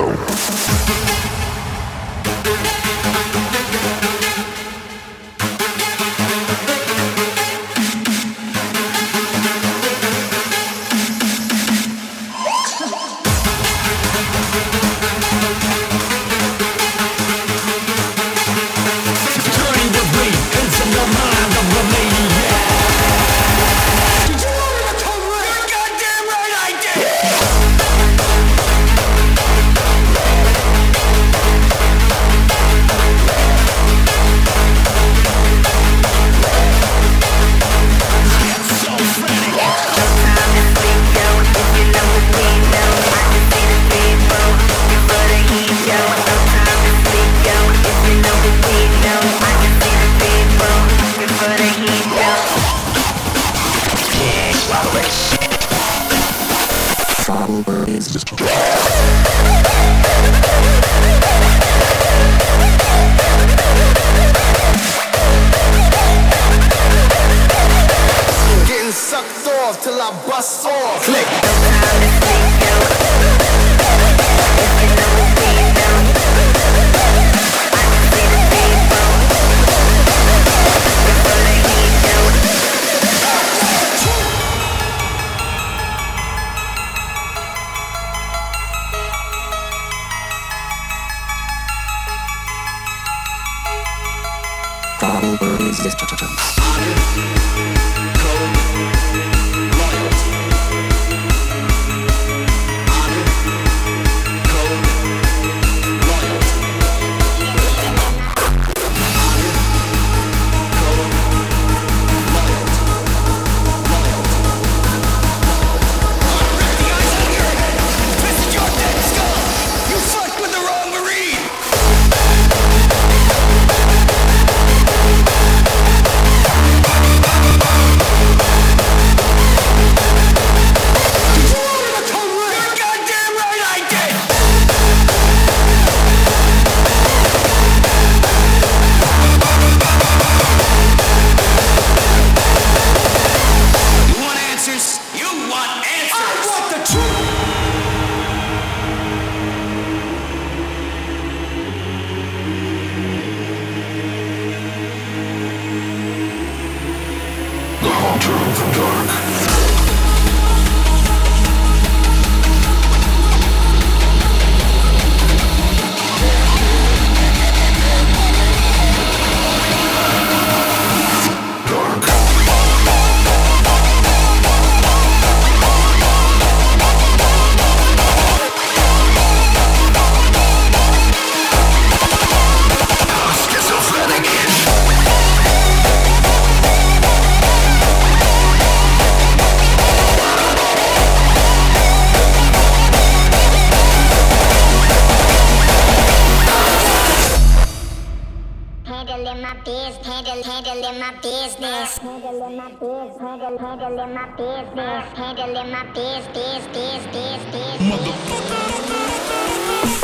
Paixão. over. Is just business, handling my business, business, business, business. Motherfucker.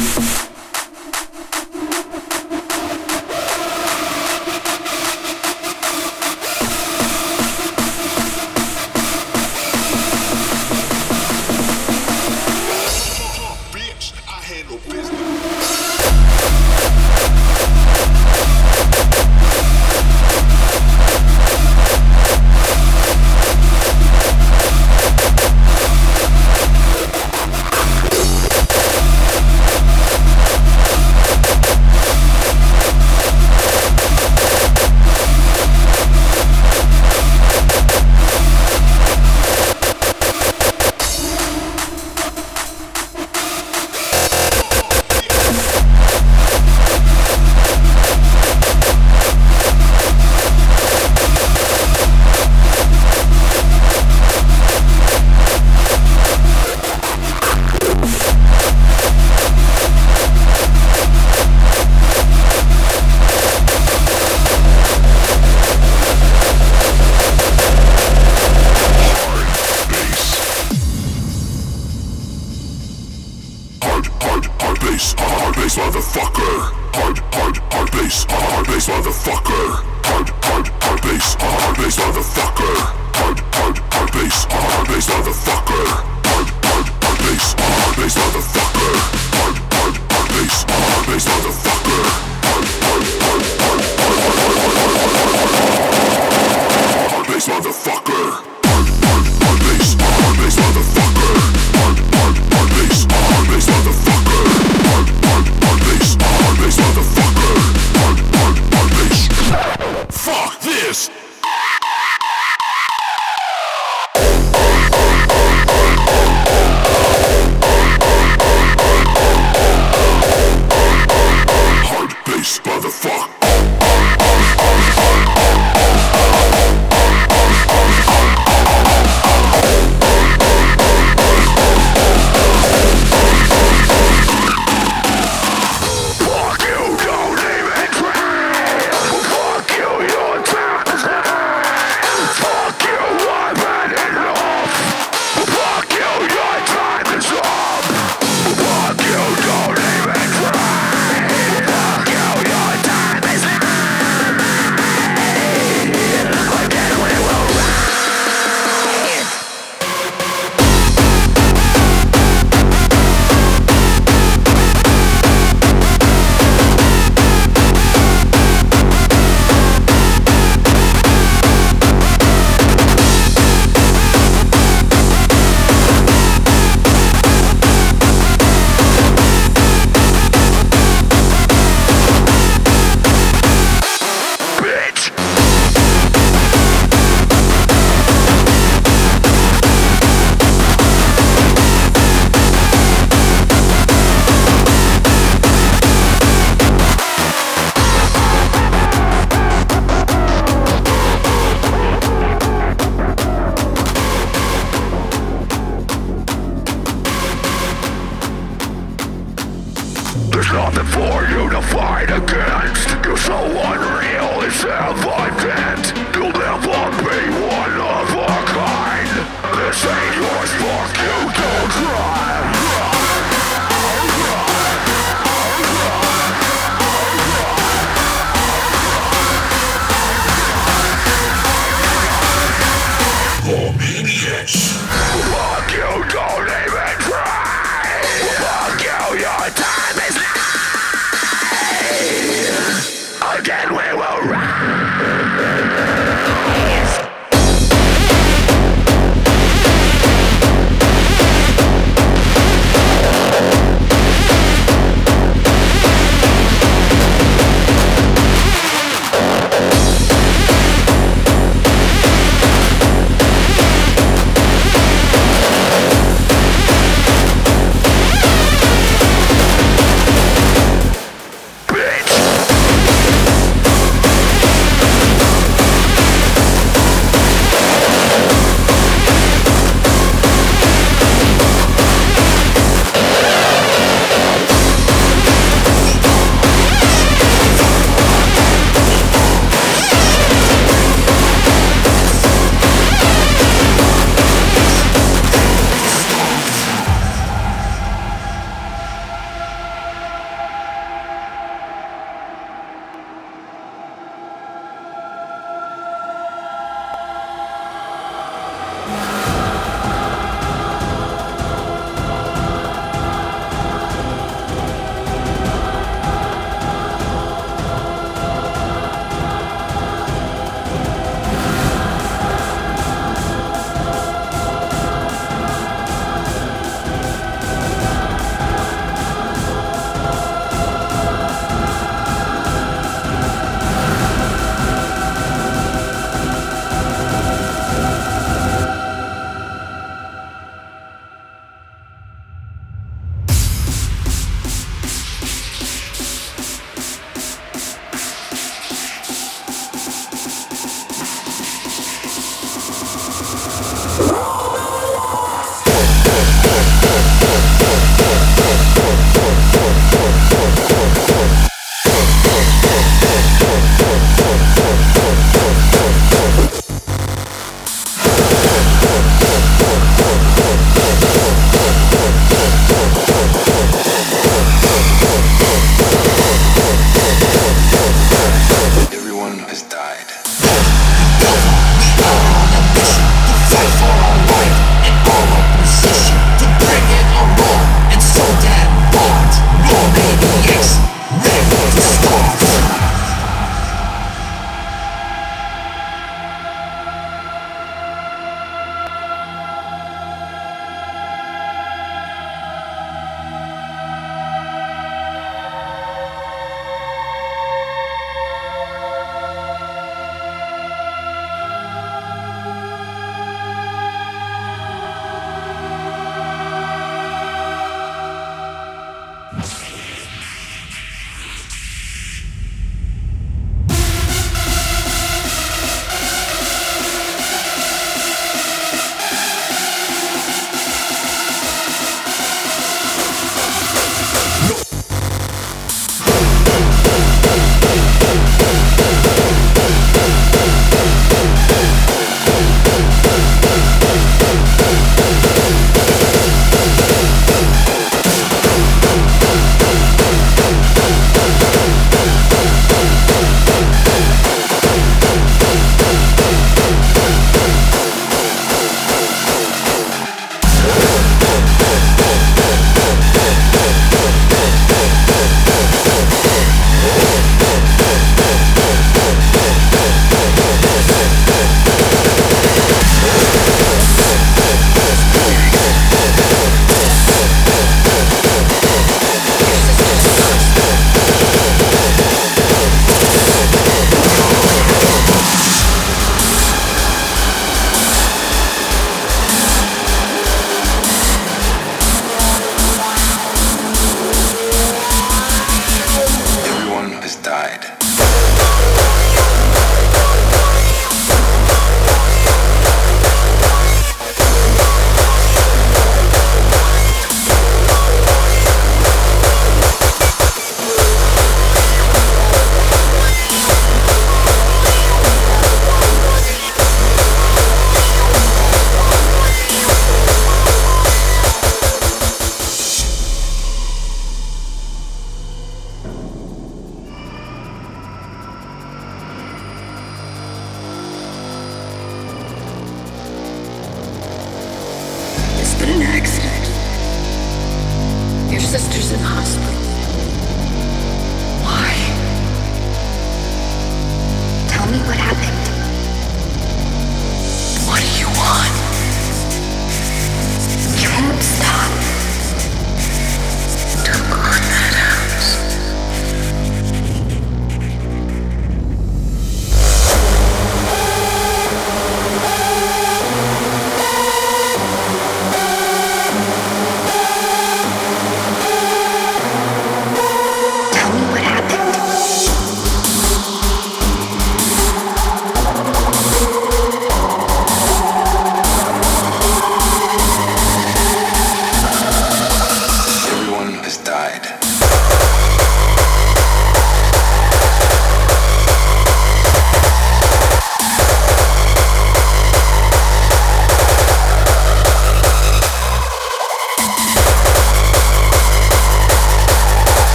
you. fight against. You're so unreal, it's evident. You'll never be one of a kind. This ain't yours, fuck you, don't try.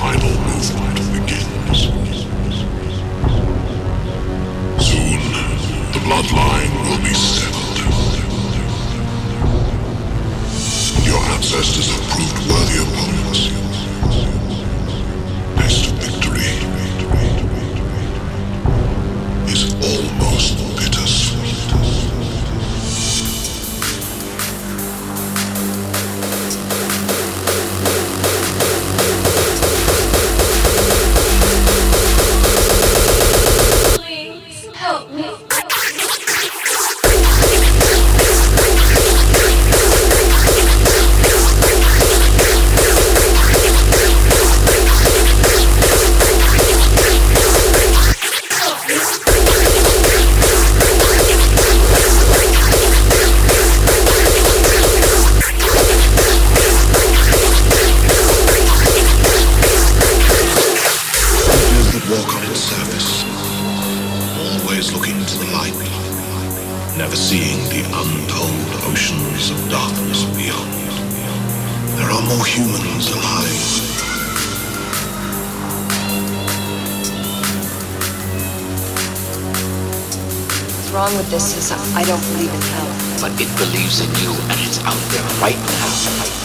final movement begins. but it believes in you and it's out there right now.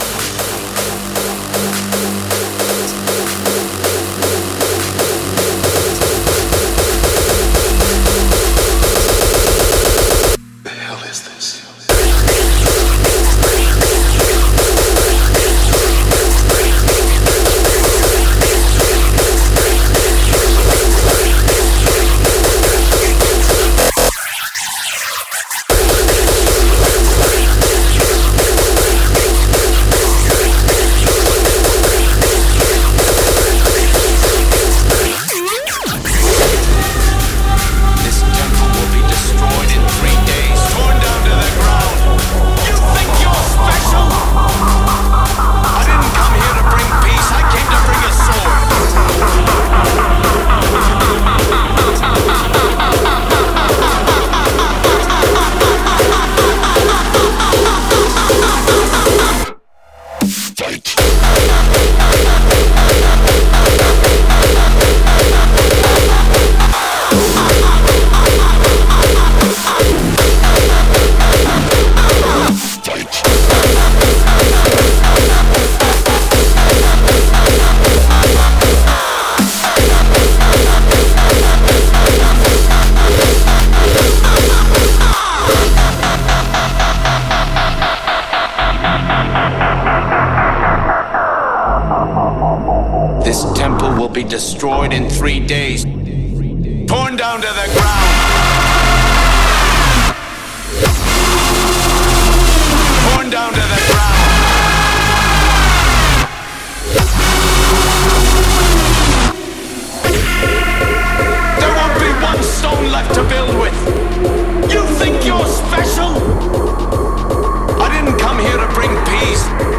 I'm here to bring peace.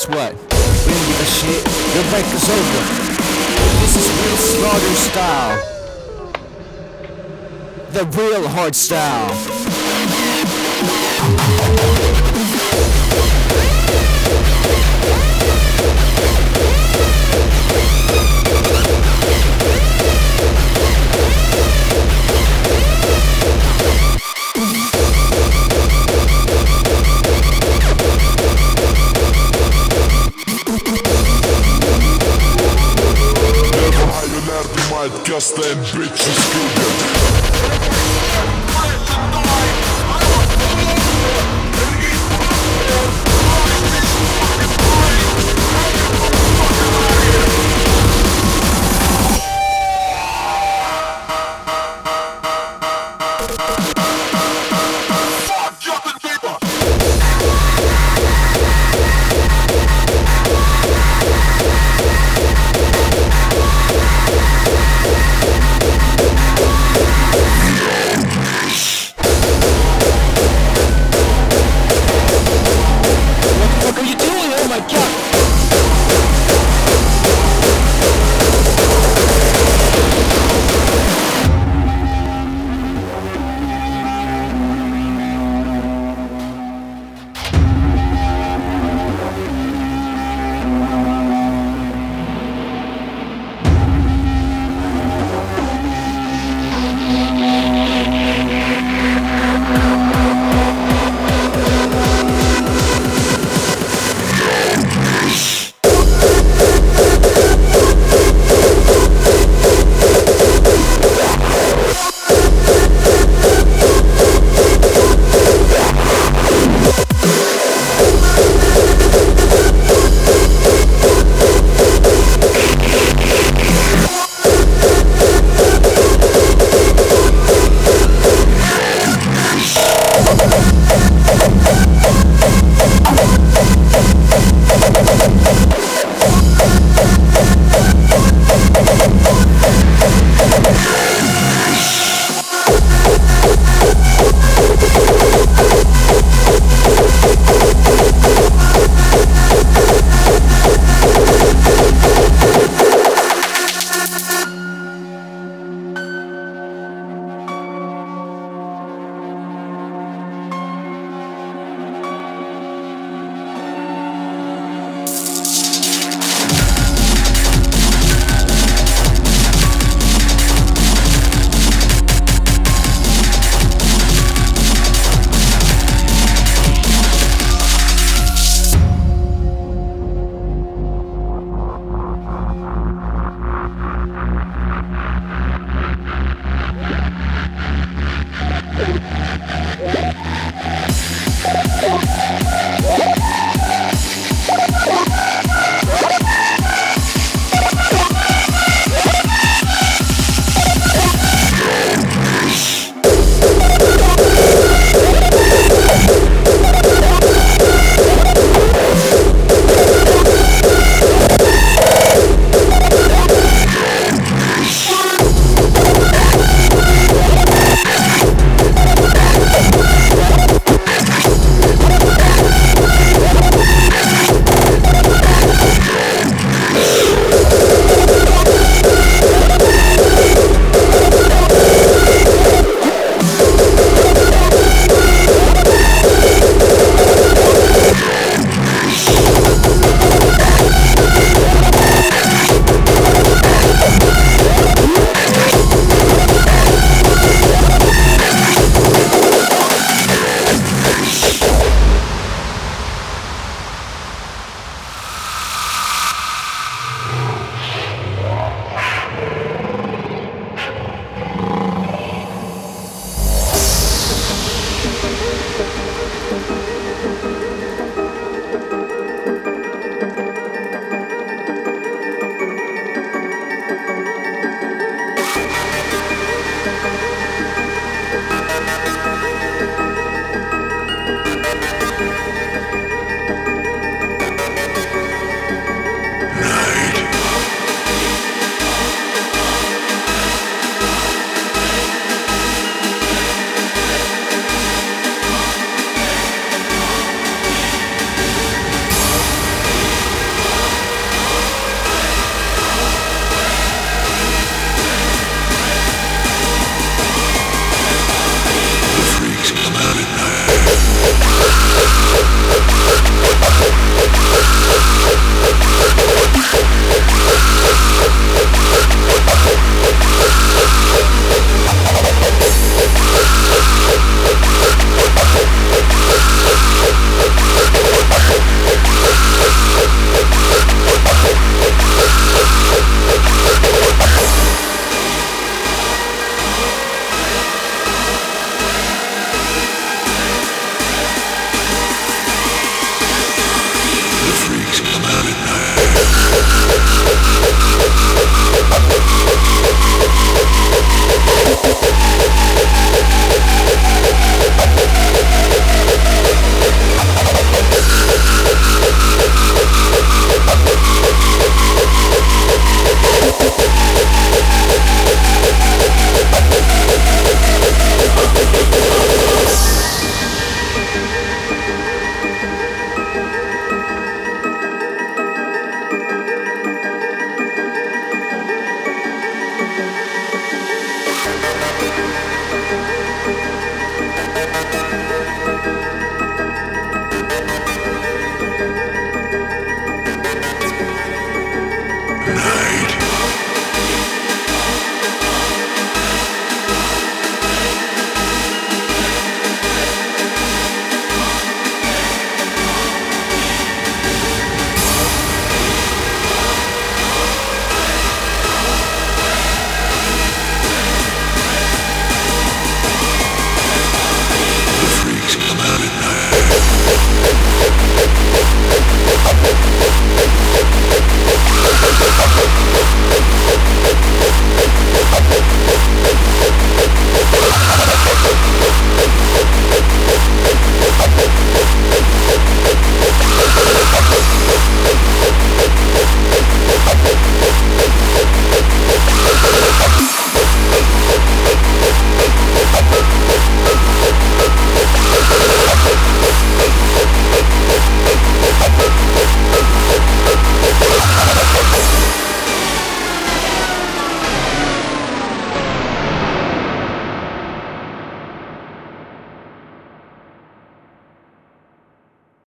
guess what? We don't give a shit. Your break is over. This is real slaughter style. The real hard style. podcast them bitches